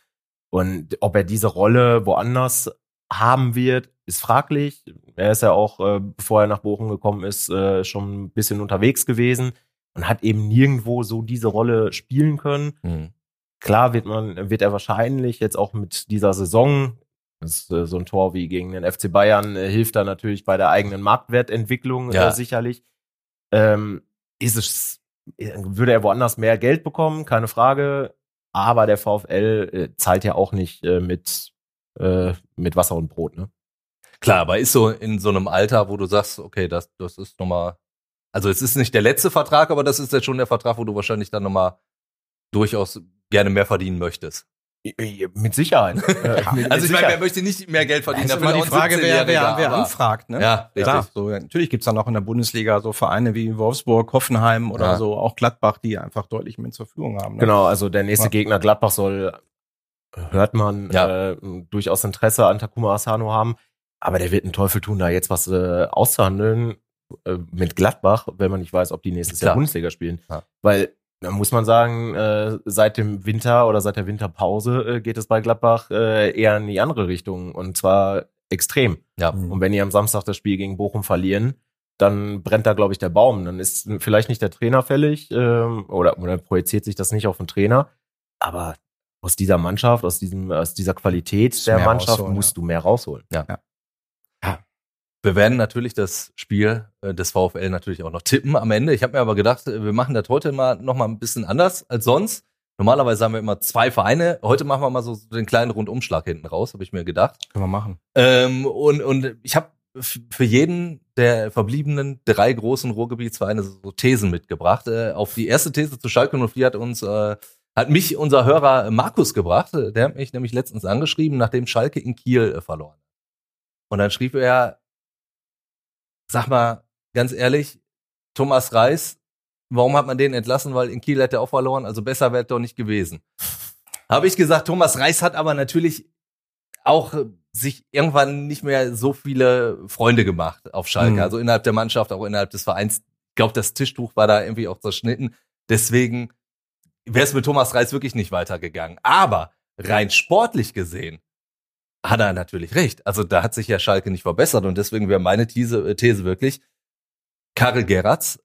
Und ob er diese Rolle woanders haben wird, ist fraglich. Er ist ja auch, äh, bevor er nach Bochum gekommen ist, äh, schon ein bisschen unterwegs gewesen und hat eben nirgendwo so diese Rolle spielen können. Hm. Klar wird man, wird er wahrscheinlich jetzt auch mit dieser Saison, das ist, äh, so ein Tor wie gegen den FC Bayern, äh, hilft da natürlich bei der eigenen Marktwertentwicklung Ja. äh, sicherlich. Ähm, ist es, äh, würde er woanders mehr Geld bekommen, keine Frage. Aber der VfL zahlt ja auch nicht mit, äh, mit Wasser und Brot, ne? Klar, aber ist so in so einem Alter, wo du sagst, okay, das, das ist nochmal, also es ist nicht der letzte Vertrag, aber das ist jetzt schon der Vertrag, wo du wahrscheinlich dann nochmal durchaus gerne mehr verdienen möchtest. Mit Sicherheit. Äh, mit- Also ich meine, wer möchte nicht mehr Geld verdienen? ist Da will immer die Frage, wer, wer, 17-Jähriger, wer anfragt. Ne? Ja, richtig. Klar, so, natürlich gibt's dann auch in der Bundesliga so Vereine wie Wolfsburg, Hoffenheim oder Ja. so, auch Gladbach, die einfach deutlich mehr zur Verfügung haben. Ne? Genau, also der nächste Ja. Gegner Gladbach soll, hört man, Ja. äh, durchaus Interesse an Takuma Asano haben. Aber der wird einen Teufel tun, da jetzt was äh, auszuhandeln äh, mit Gladbach, wenn man nicht weiß, ob die nächstes Klar. Jahr Bundesliga spielen. Ja. Weil, da muss man sagen, äh, seit dem Winter oder seit der Winterpause äh, geht es bei Gladbach äh, eher in die andere Richtung. Und zwar extrem. Ja. Mhm. Und wenn die am Samstag das Spiel gegen Bochum verlieren, dann brennt da, glaube ich, der Baum. Dann ist vielleicht nicht der Trainer fällig ähm, oder, oder projiziert sich das nicht auf den Trainer. Aber aus dieser Mannschaft, aus, diesem, aus dieser Qualität der Mannschaft rausholen, musst du mehr rausholen. Wir werden natürlich das Spiel äh, des VfL natürlich auch noch tippen am Ende. Ich habe mir aber gedacht, äh, wir machen das heute mal noch mal ein bisschen anders als sonst. Normalerweise haben wir immer zwei Vereine. Heute machen wir mal so den kleinen Rundumschlag hinten raus, habe ich mir gedacht. Können wir machen. Ähm, und, und ich habe für jeden der verbliebenen drei großen Ruhrgebietsvereine so Thesen mitgebracht. Äh, auf die erste These zu Schalke 04 hat uns äh, hat mich unser Hörer Markus gebracht. Der hat mich nämlich letztens angeschrieben, nachdem Schalke in Kiel äh, verloren. hat. Und dann schrieb er, sag mal ganz ehrlich, Thomas Reis, warum hat man den entlassen? Weil in Kiel hat er auch verloren, also besser wäre es doch nicht gewesen. Habe ich gesagt, Thomas Reis hat aber natürlich auch äh, sich irgendwann nicht mehr so viele Freunde gemacht auf Schalke, Mhm. also innerhalb der Mannschaft, auch innerhalb des Vereins. Ich glaube, das Tischtuch war da irgendwie auch zerschnitten. Deswegen wäre es mit Thomas Reis wirklich nicht weitergegangen. Aber rein sportlich gesehen hat er natürlich recht. Also da hat sich ja Schalke nicht verbessert und deswegen wäre meine These, äh, These wirklich, Karel Geratz,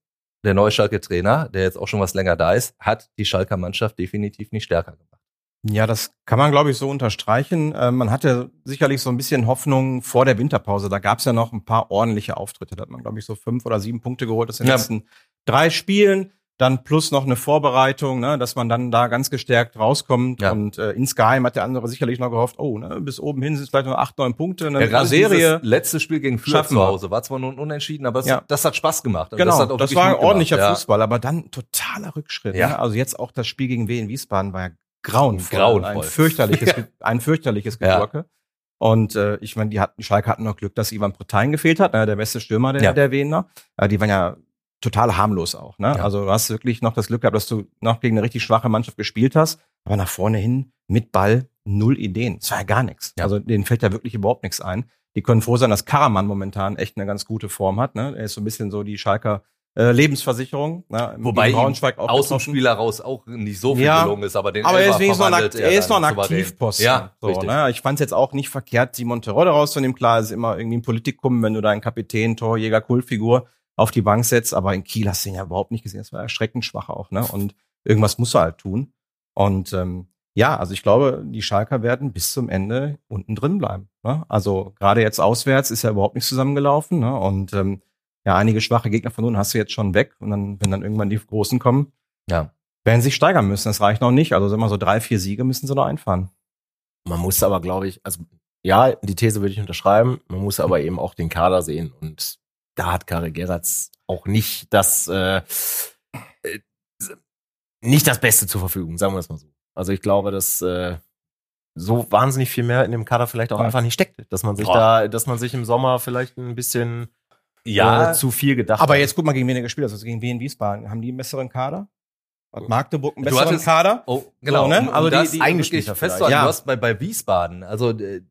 der neue Schalke-Trainer, der jetzt auch schon was länger da ist, hat die Schalker Mannschaft definitiv nicht stärker gemacht. Ja, das kann man, glaube ich, so unterstreichen. Äh, man hatte sicherlich so ein bisschen Hoffnung vor der Winterpause. Da gab es ja noch ein paar ordentliche Auftritte. Da hat man, glaube ich, so fünf oder sieben Punkte geholt aus den Ja. letzten drei Spielen. Dann plus noch eine Vorbereitung, ne, dass man dann da ganz gestärkt rauskommt. Ja. Und äh, insgeheim hat der andere sicherlich noch gehofft, oh, ne, bis oben hin sind es vielleicht noch acht, neun Punkte, eine Ja, gerade Serie. dieses letzte Spiel gegen Fürth zu. Hause war zwar nur ein Unentschieden, aber es, Ja. das hat Spaß gemacht. Und Genau, das, das, war ein ordentlicher ja. Fußball, aber dann totaler Rückschritt. Ja. Ne? Also jetzt auch das Spiel gegen Wien Wiesbaden war ja grauenvoll. Grauenvoll. Ein fürchterliches, ein fürchterliches Ja. Gewürke. Und äh, ich meine, die hatten, Schalke hatten noch Glück, dass Ivan Protein gefehlt hat, ne, der beste Stürmer der, Ja. der Wiener. Äh, die waren ja total harmlos auch. Ne? Ja. Also du hast wirklich noch das Glück gehabt, dass du noch gegen eine richtig schwache Mannschaft gespielt hast, aber nach vorne hin mit Ball null Ideen. Das war ja gar nichts. Ja. Also denen fällt ja wirklich überhaupt nichts ein. Die können froh sein, dass Karaman momentan echt eine ganz gute Form hat. Ne? Er ist so ein bisschen so die Schalker äh, Lebensversicherung. Ne? Wobei Braunschweig auch aus dem getroffen. Spiel heraus auch nicht so viel Ja, gelungen ist, aber den Aber er ist wenigstens noch ein, er ist noch ein. Aktivposten. Ja, so, richtig. ne? Ich fand es jetzt auch nicht verkehrt, Simon Terodde rauszunehmen. Klar, ist immer irgendwie ein Politikum, wenn du deinen Kapitän, Torjäger, Kultfigur auf die Bank setzt. Aber in Kiel hast du ihn ja überhaupt nicht gesehen. Das war erschreckend schwach auch. Ne? Und irgendwas muss er halt tun. Und ähm, ja, also ich glaube, die Schalker werden bis zum Ende unten drin bleiben. Ne? Also gerade jetzt auswärts ist ja überhaupt nicht zusammengelaufen. Ne? Und ähm, ja, einige schwache Gegner von unten hast du jetzt schon weg. Und dann, wenn dann irgendwann die Großen kommen, Ja. werden sich steigern müssen. Das reicht noch nicht. Also sagen wir so drei, vier Siege müssen sie noch einfahren. Man muss aber, glaube ich, also ja, die These würde ich unterschreiben. Man muss aber eben auch den Kader sehen. Und da hat Karel Geratz auch nicht das, äh, äh, nicht das Beste zur Verfügung, sagen wir es mal so. Also ich glaube, dass äh, so wahnsinnig viel mehr in dem Kader vielleicht auch Ja. einfach nicht steckt. Dass man sich Boah. da, dass man sich im Sommer vielleicht ein bisschen Ja, äh, zu viel gedacht Aber hat. jetzt guck mal, gegen wen er gespielt hat. Also gegen Wien Wiesbaden. Haben die einen besseren Kader? Hat Magdeburg einen Du besseren hattest- Kader? Oh, genau. So, ne? Also die- das die eigentlich Eingespielter festzuhalten. Ja. Du hast bei, bei Wiesbaden, also äh,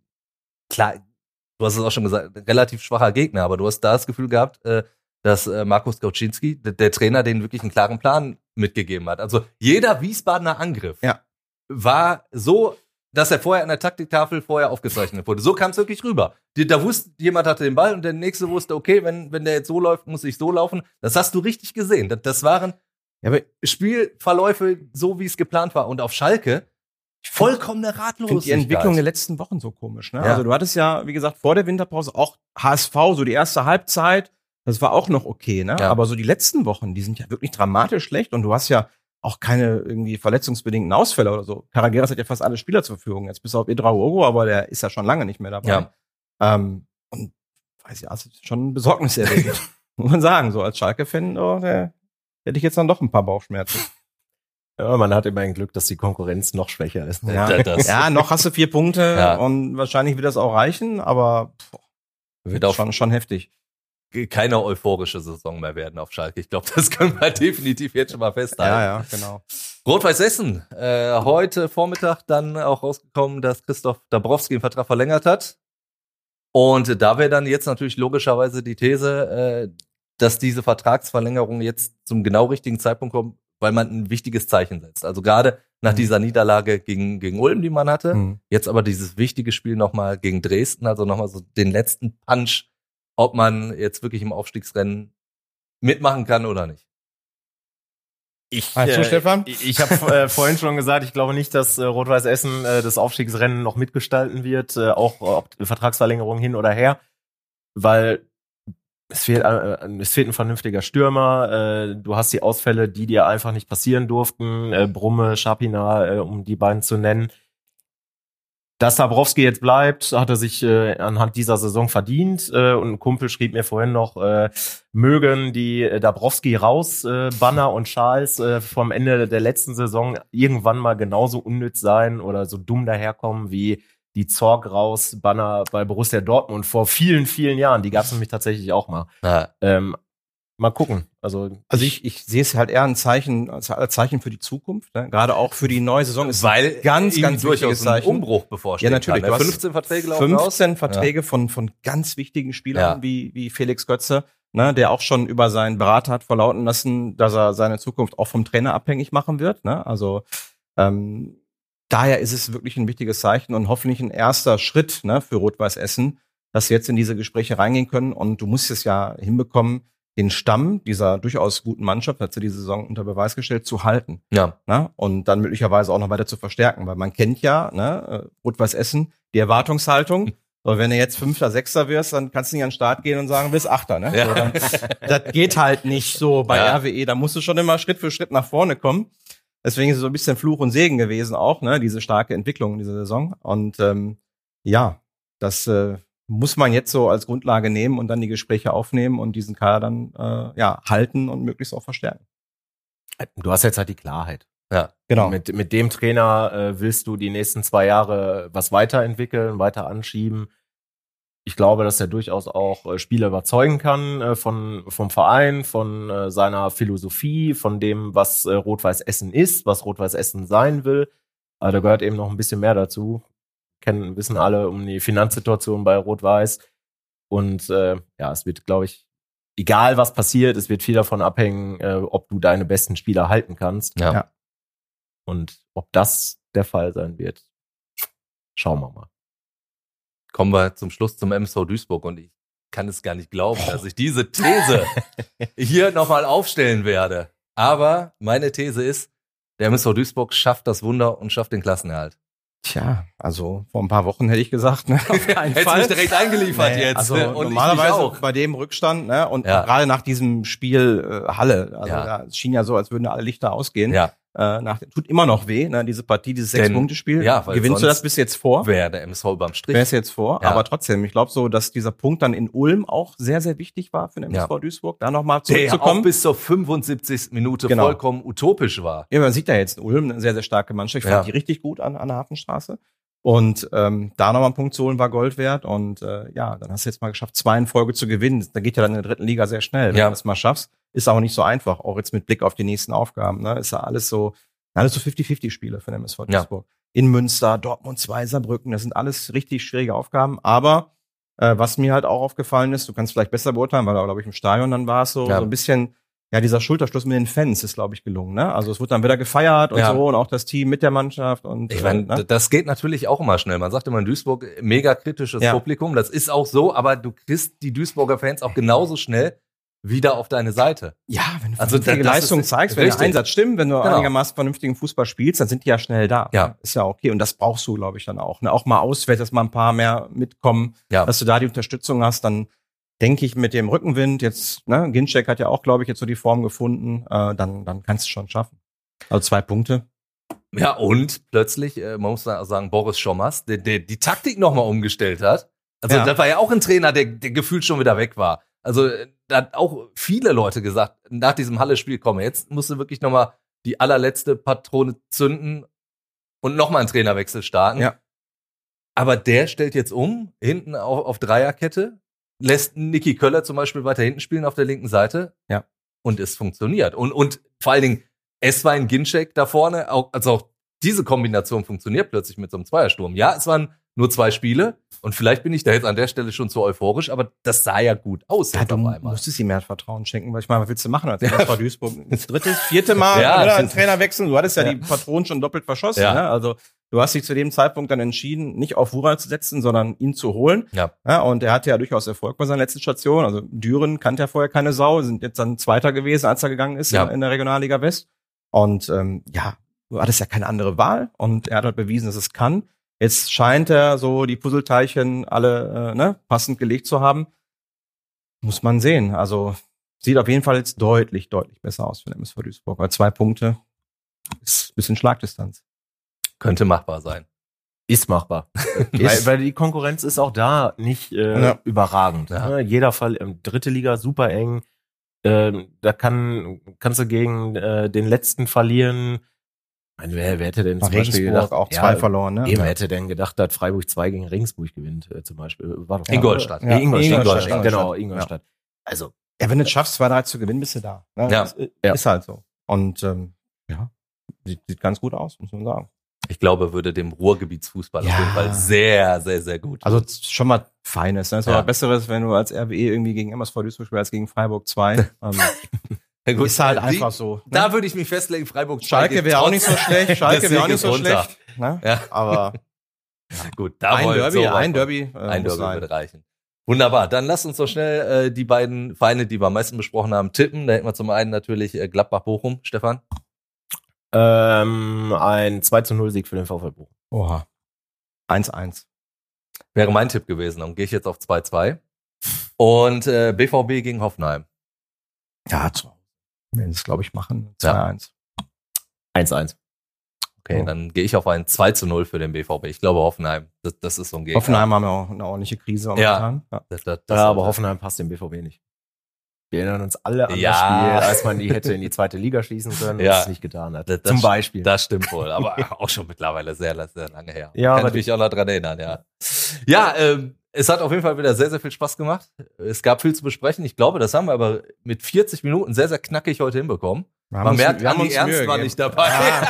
klar, du hast es auch schon gesagt, relativ schwacher Gegner, aber du hast da das Gefühl gehabt, äh, dass äh, Markus Kauczynski, der, Trainer, den wirklich einen klaren Plan mitgegeben hat. Also jeder Wiesbadener Angriff Ja. war so, dass er vorher an der Taktiktafel vorher aufgezeichnet wurde. So kam es wirklich rüber. Da wusste, jemand hatte den Ball und der nächste wusste, okay, wenn, wenn der jetzt so läuft, muss ich so laufen. Das hast du richtig gesehen. Das, das waren Ja, aber Spielverläufe so, wie es geplant war. Und auf Schalke vollkommene ich finde Ratlosigkeit. die Entwicklung der letzten Wochen so komisch. Ne? Ja. Also du hattest ja, wie gesagt, vor der Winterpause auch HSV, so die erste Halbzeit, das war auch noch okay, ne? Ja. Aber so die letzten Wochen, die sind ja wirklich dramatisch schlecht und du hast ja auch keine irgendwie verletzungsbedingten Ausfälle oder so. Karageras hat ja fast alle Spieler zur Verfügung, jetzt bis auf Edraogo, aber der ist ja schon lange nicht mehr dabei. Ja. Ähm, und weiß ja, das ist schon besorgniserregend. Muss man sagen, so als Schalke-Fan, oh, der, hätte ich jetzt dann doch ein paar Bauchschmerzen. Ja, man hat immer ein Glück, dass die Konkurrenz noch schwächer ist. Ja, Da- das- ja noch hast du vier Punkte Ja. und wahrscheinlich wird das auch reichen, aber pff, Wird auf schon, schon heftig. keine euphorische Saison mehr werden auf Schalke. Ich glaube, das können wir definitiv jetzt schon mal festhalten. ja, genau. Rot-Weiß Essen. Äh, heute Vormittag dann auch rausgekommen, dass Christoph Dabrowski den Vertrag verlängert hat. Und da wäre dann jetzt natürlich logischerweise die These, äh, dass diese Vertragsverlängerung jetzt zum genau richtigen Zeitpunkt kommt, weil man ein wichtiges Zeichen setzt. Also gerade nach Mhm. dieser Niederlage gegen, gegen Ulm, die man hatte, Hm. Jetzt aber dieses wichtige Spiel nochmal gegen Dresden, also nochmal so den letzten Punch, ob man jetzt wirklich im Aufstiegsrennen mitmachen kann oder nicht. Ich, Stefan? Ich, ich habe äh, vorhin schon gesagt, ich glaube nicht, dass äh, Rot-Weiß Essen äh, das Aufstiegsrennen noch mitgestalten wird, äh, auch ob Vertragsverlängerung hin oder her, weil es fehlt, äh, es fehlt ein vernünftiger Stürmer. Äh, du hast die Ausfälle, die dir einfach nicht passieren durften. Äh, Brumme, Schapina, äh, um die beiden zu nennen. Dass Dabrowski jetzt bleibt, hat er sich äh, anhand dieser Saison verdient. Äh, und ein Kumpel schrieb mir vorhin noch, äh, mögen die äh, Dabrowski raus, äh, Banner und Schals äh, vom Ende der letzten Saison irgendwann mal genauso unnütz sein oder so dumm daherkommen wie die Zorg raus Banner bei Borussia Dortmund vor vielen, vielen Jahren. Die gab es nämlich tatsächlich auch mal. Ja, Ähm, mal gucken. Also, Also ich, ich sehe es halt eher ein Zeichen, als als Zeichen für die Zukunft, ne? gerade auch für die neue Saison. Ist weil ganz, ganz durchaus ein. Umbruch bevorsteht. Ja, natürlich. Kann. Ne? hast 15 Verträge laufen aus. 15 Verträge von, von ganz wichtigen Spielern Ja. wie, wie Felix Götze, ne, der auch schon über seinen Berater hat verlauten lassen, dass er seine Zukunft auch vom Trainer abhängig machen wird. Ne? Also ähm, daher ist es wirklich ein wichtiges Zeichen und hoffentlich ein erster Schritt ne, für Rot-Weiß Essen, dass sie jetzt in diese Gespräche reingehen können. Und du musst es ja hinbekommen, den Stamm dieser durchaus guten Mannschaft, hat sie die Saison unter Beweis gestellt, zu halten. Ja. Ne? Und dann möglicherweise auch noch weiter zu verstärken, weil man kennt ja, ne, Rot-Weiß Essen, die Erwartungshaltung. Aber wenn du jetzt Fünfter, Sechster wirst, dann kannst du nicht an den Start gehen und sagen, bist Achter. Ne? Ja. So, dann, das geht halt nicht so bei Ja. RWE. Da musst du schon immer Schritt für Schritt nach vorne kommen. Deswegen ist es so ein bisschen Fluch und Segen gewesen auch, ne, diese starke Entwicklung in dieser Saison. Und ähm, ja, das äh, muss man jetzt so als Grundlage nehmen und dann die Gespräche aufnehmen und diesen Kader dann äh, ja halten und möglichst auch verstärken. Du hast jetzt halt die Klarheit. Ja. Genau. Mit, mit dem Trainer äh, willst du die nächsten zwei Jahre was weiterentwickeln, weiter anschieben. Ich glaube, dass er durchaus auch äh, Spieler überzeugen kann äh, von, vom Verein, von äh, seiner Philosophie, von dem, was äh, Rot-Weiß Essen ist, was Rot-Weiß Essen sein will. Aber da gehört eben noch ein bisschen mehr dazu. Kennen, wissen alle um die Finanzsituation bei Rot-Weiß. Und äh, ja, es wird, glaube ich, egal was passiert, es wird viel davon abhängen, äh, ob du deine besten Spieler halten kannst. Ja. Ja. Und ob das der Fall sein wird, schauen wir mal. Kommen wir zum Schluss zum MSV Duisburg und ich kann es gar nicht glauben, dass ich diese These hier nochmal aufstellen werde. Aber meine These ist, der MSV Duisburg schafft das Wunder und schafft den Klassenerhalt. Tja, also vor ein paar Wochen hätte ich gesagt, ne, auf keinen Hättest Fall. mich direkt eingeliefert Nee, jetzt. Also mich normalerweise auch. bei dem Rückstand, ne, und Ja. gerade nach diesem Spiel äh, Halle, also Ja. da, es schien ja so, als würden alle Lichter ausgehen. Ja, Äh, nach, tut immer noch weh, ne, diese Partie, dieses Sechs-Punkte-Spiel. ja, Gewinnst du das bis jetzt vor? wäre der MSV überm Strich. Wer ist jetzt vor? Ja. Aber trotzdem, ich glaube so, dass dieser Punkt dann in Ulm auch sehr, sehr wichtig war für den Ja. MSV Duisburg, da nochmal der auch zurückzukommen. bis zur 75. Minute Genau. vollkommen utopisch war. Ja, man sieht ja jetzt in Ulm eine sehr, sehr starke Mannschaft. Ich Ja. fand die richtig gut an, an der Hafenstraße. Und ähm, da nochmal einen Punkt zu holen war Gold wert. Und äh, ja, dann hast du jetzt mal geschafft, zwei in Folge zu gewinnen. Da geht ja dann in der dritten Liga sehr schnell, wenn Ja. du das mal schaffst. Ist auch nicht so einfach, auch jetzt mit Blick auf die nächsten Aufgaben. Ne? Ist ja alles so, alles so 50-50-Spiele für den MSV Ja. Duisburg. In Münster, Dortmund 2, Saarbrücken, das sind alles richtig schwierige Aufgaben. Aber äh, was mir halt auch aufgefallen ist, du kannst vielleicht besser beurteilen, weil du, glaube ich, im Stadion dann war es so, Ja. so ein bisschen ja, dieser Schulterschluss mit den Fans ist, glaube ich, gelungen. Ne? Also es wurde dann wieder gefeiert und Ja. so und auch das Team mit der Mannschaft und Ich äh, meine, ne? das geht natürlich auch immer schnell. Man sagt immer in Duisburg mega kritisches Ja. Publikum. Das ist auch so, aber du kriegst die Duisburger Fans auch genauso schnell wieder auf deine Seite. ja, wenn du Also vernünftige Leistung ist zeigst, wenn der richtig. Einsatz stimmt, wenn du Genau. einigermaßen vernünftigen Fußball spielst, dann sind die ja schnell da. Ja. Ist ja okay. Und das brauchst du, glaube ich, dann auch. Ne? Auch mal auswärts, dass mal ein paar mehr mitkommen, Ja. dass du da die Unterstützung hast, dann denke ich mit dem Rückenwind jetzt, ne, Ginczek hat ja auch, glaube ich, jetzt so die Form gefunden, äh, dann, dann kannst du schon schaffen. Also zwei Punkte. Ja, und plötzlich, äh, man muss sagen, Boris Schommers, der, der die Taktik nochmal umgestellt hat. Also Ja. das war ja auch ein Trainer, der, der gefühlt schon wieder weg war. Also äh, da hat auch viele Leute gesagt, nach diesem Halle-Spiel, komm, jetzt musst du wirklich nochmal die allerletzte Patrone zünden und nochmal einen Trainerwechsel starten. Ja. Aber der stellt jetzt um, hinten auf, auf Dreierkette, lässt Niki Köller zum Beispiel weiter hinten spielen auf der linken Seite. Ja. Und es funktioniert. Und, und vor allen Dingen, es war ein Ginczek da vorne, auch, also auch diese Kombination funktioniert plötzlich mit so einem Zweiersturm. Ja, es waren nur zwei Spiele und vielleicht bin ich da jetzt an der Stelle schon zu euphorisch, aber das sah ja gut aus Ja, du musstest ihm mehr Vertrauen schenken, weil ich meine, was willst du machen als SV Duisburg? Das dritte, vierte Mal Ja, oder das ein ist- Trainer wechseln. Du hattest ja, Ja. die Patronen schon doppelt verschossen. Ja. Ne? Also du hast dich zu dem Zeitpunkt dann entschieden, nicht auf Wural zu setzen, sondern ihn zu holen. Ja. Ja, und er hatte ja durchaus Erfolg bei seiner letzten Station. Also Düren kannte ja vorher keine Sau, sind jetzt dann Zweiter gewesen, als er gegangen ist Ja. in, in der Regionalliga West. Und ähm, ja, du hattest ja keine andere Wahl und er hat halt bewiesen, dass es kann. Jetzt scheint er so die Puzzleteilchen alle äh, ne, passend gelegt zu haben. Muss man sehen. Also sieht auf jeden Fall jetzt deutlich, deutlich besser aus für den MSV Duisburg. Weil zwei Punkte ist ein bisschen Schlagdistanz. Könnte machbar sein. Ist machbar. weil, Ist- weil die Konkurrenz ist auch da nicht äh, Ja. überragend. Ja. Ne? Jeder Fall, ähm, dritte Liga super eng. Ähm, da kann, kannst du gegen äh, den letzten verlieren. Ich meine, wer, wer hätte denn zum Beispiel Regensburg gedacht, auch ja, zwei verloren, ne? Eben, wer hätte denn gedacht, dass Freiburg 2 gegen Regensburg gewinnt, äh, zum Beispiel. War doch Ingolstadt. Ja, Ingolstadt, Ingolstadt, Ingolstadt, genau, Ingolstadt. Also, Ja, wenn du es schaffst, zwei, drei zu gewinnen, bist du da. Ne? Ja. Ist, Ja. ist halt so. Und ähm, ja, sieht, sieht ganz gut aus, muss man sagen. Ich glaube, würde dem Ruhrgebietsfußball auf Ja. jeden Fall sehr, sehr, sehr gut. Also schon mal Feines. Ne? Es Ja. Besseres, wenn du als RWE irgendwie gegen MSV Duisburg spielst als gegen Freiburg 2. ähm, Ja, gut, ist halt die- einfach so. Ne? Da würde ich mich festlegen, Freiburg Schalke wäre auch nicht so schlecht. Schalke wäre auch nicht so schlecht. Ne? Ja. Aber Gut, da ein wollen Derby, so ein Derby, äh, ein Derby sein. würde reichen. Wunderbar. Dann lasst uns doch schnell äh, die beiden Vereine, die wir am meisten besprochen haben, tippen. Da hätten wir zum einen natürlich äh, Gladbach-Bochum. Stefan? Ähm, ein 2 zu 0 Sieg für den VfL Bochum. Oha. 1-1. Wäre mein Tipp gewesen. Dann gehe ich jetzt auf 2-2. Und äh, BVB gegen Hoffenheim. Ja, zu Hause. Werden es, glaube ich, machen. Ja. 2-1. 1-1. Okay, Oh. dann gehe ich auf ein 2 zu 0 für den BVB. Ich glaube Hoffenheim. Das, das ist so ein Gegner. Hoffenheim haben ja auch eine ordentliche Krise momentan. Ja. Das, das, das Ja, aber Hoffenheim passt dem BVB nicht. Wir erinnern uns alle an Ja. das Spiel, als man die hätte in die zweite Liga schließen können und Ja. es nicht getan hat. Das- das- Zum Beispiel. Das stimmt wohl, aber auch schon mittlerweile sehr, sehr lange her. Ja, Kann aber ich mich auch noch dran erinnern, ja. Ja, ähm, es hat auf jeden Fall wieder sehr, sehr viel Spaß gemacht. Es gab viel zu besprechen. Ich glaube, das haben wir aber mit 40 Minuten sehr, sehr knackig heute hinbekommen. Wir Man merkt, wir haben Andi Ernst Mühe war gegeben. nicht dabei.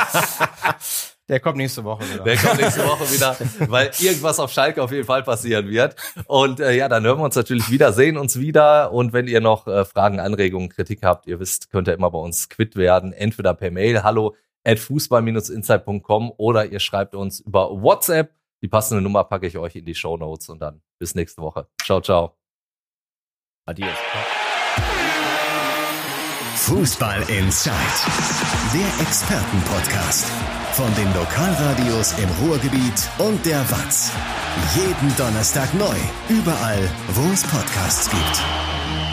Der kommt nächste Woche wieder. Der kommt nächste Woche wieder, weil irgendwas auf Schalke auf jeden Fall passieren wird. Und äh, ja, dann hören wir uns natürlich wieder, sehen uns wieder. Und wenn ihr noch äh, Fragen, Anregungen, Kritik habt, ihr wisst, könnt ihr immer bei uns quitt werden. Entweder per Mail, hallo at fußball-insight.com oder ihr schreibt uns über WhatsApp. Die passende Nummer packe ich euch in die Show Notes und dann bis nächste Woche. Ciao, ciao. Adios. Fußball Inside, der Expertenpodcast. Von den Lokalradios im Ruhrgebiet und der Watz. Jeden Donnerstag neu, überall, wo es Podcasts gibt.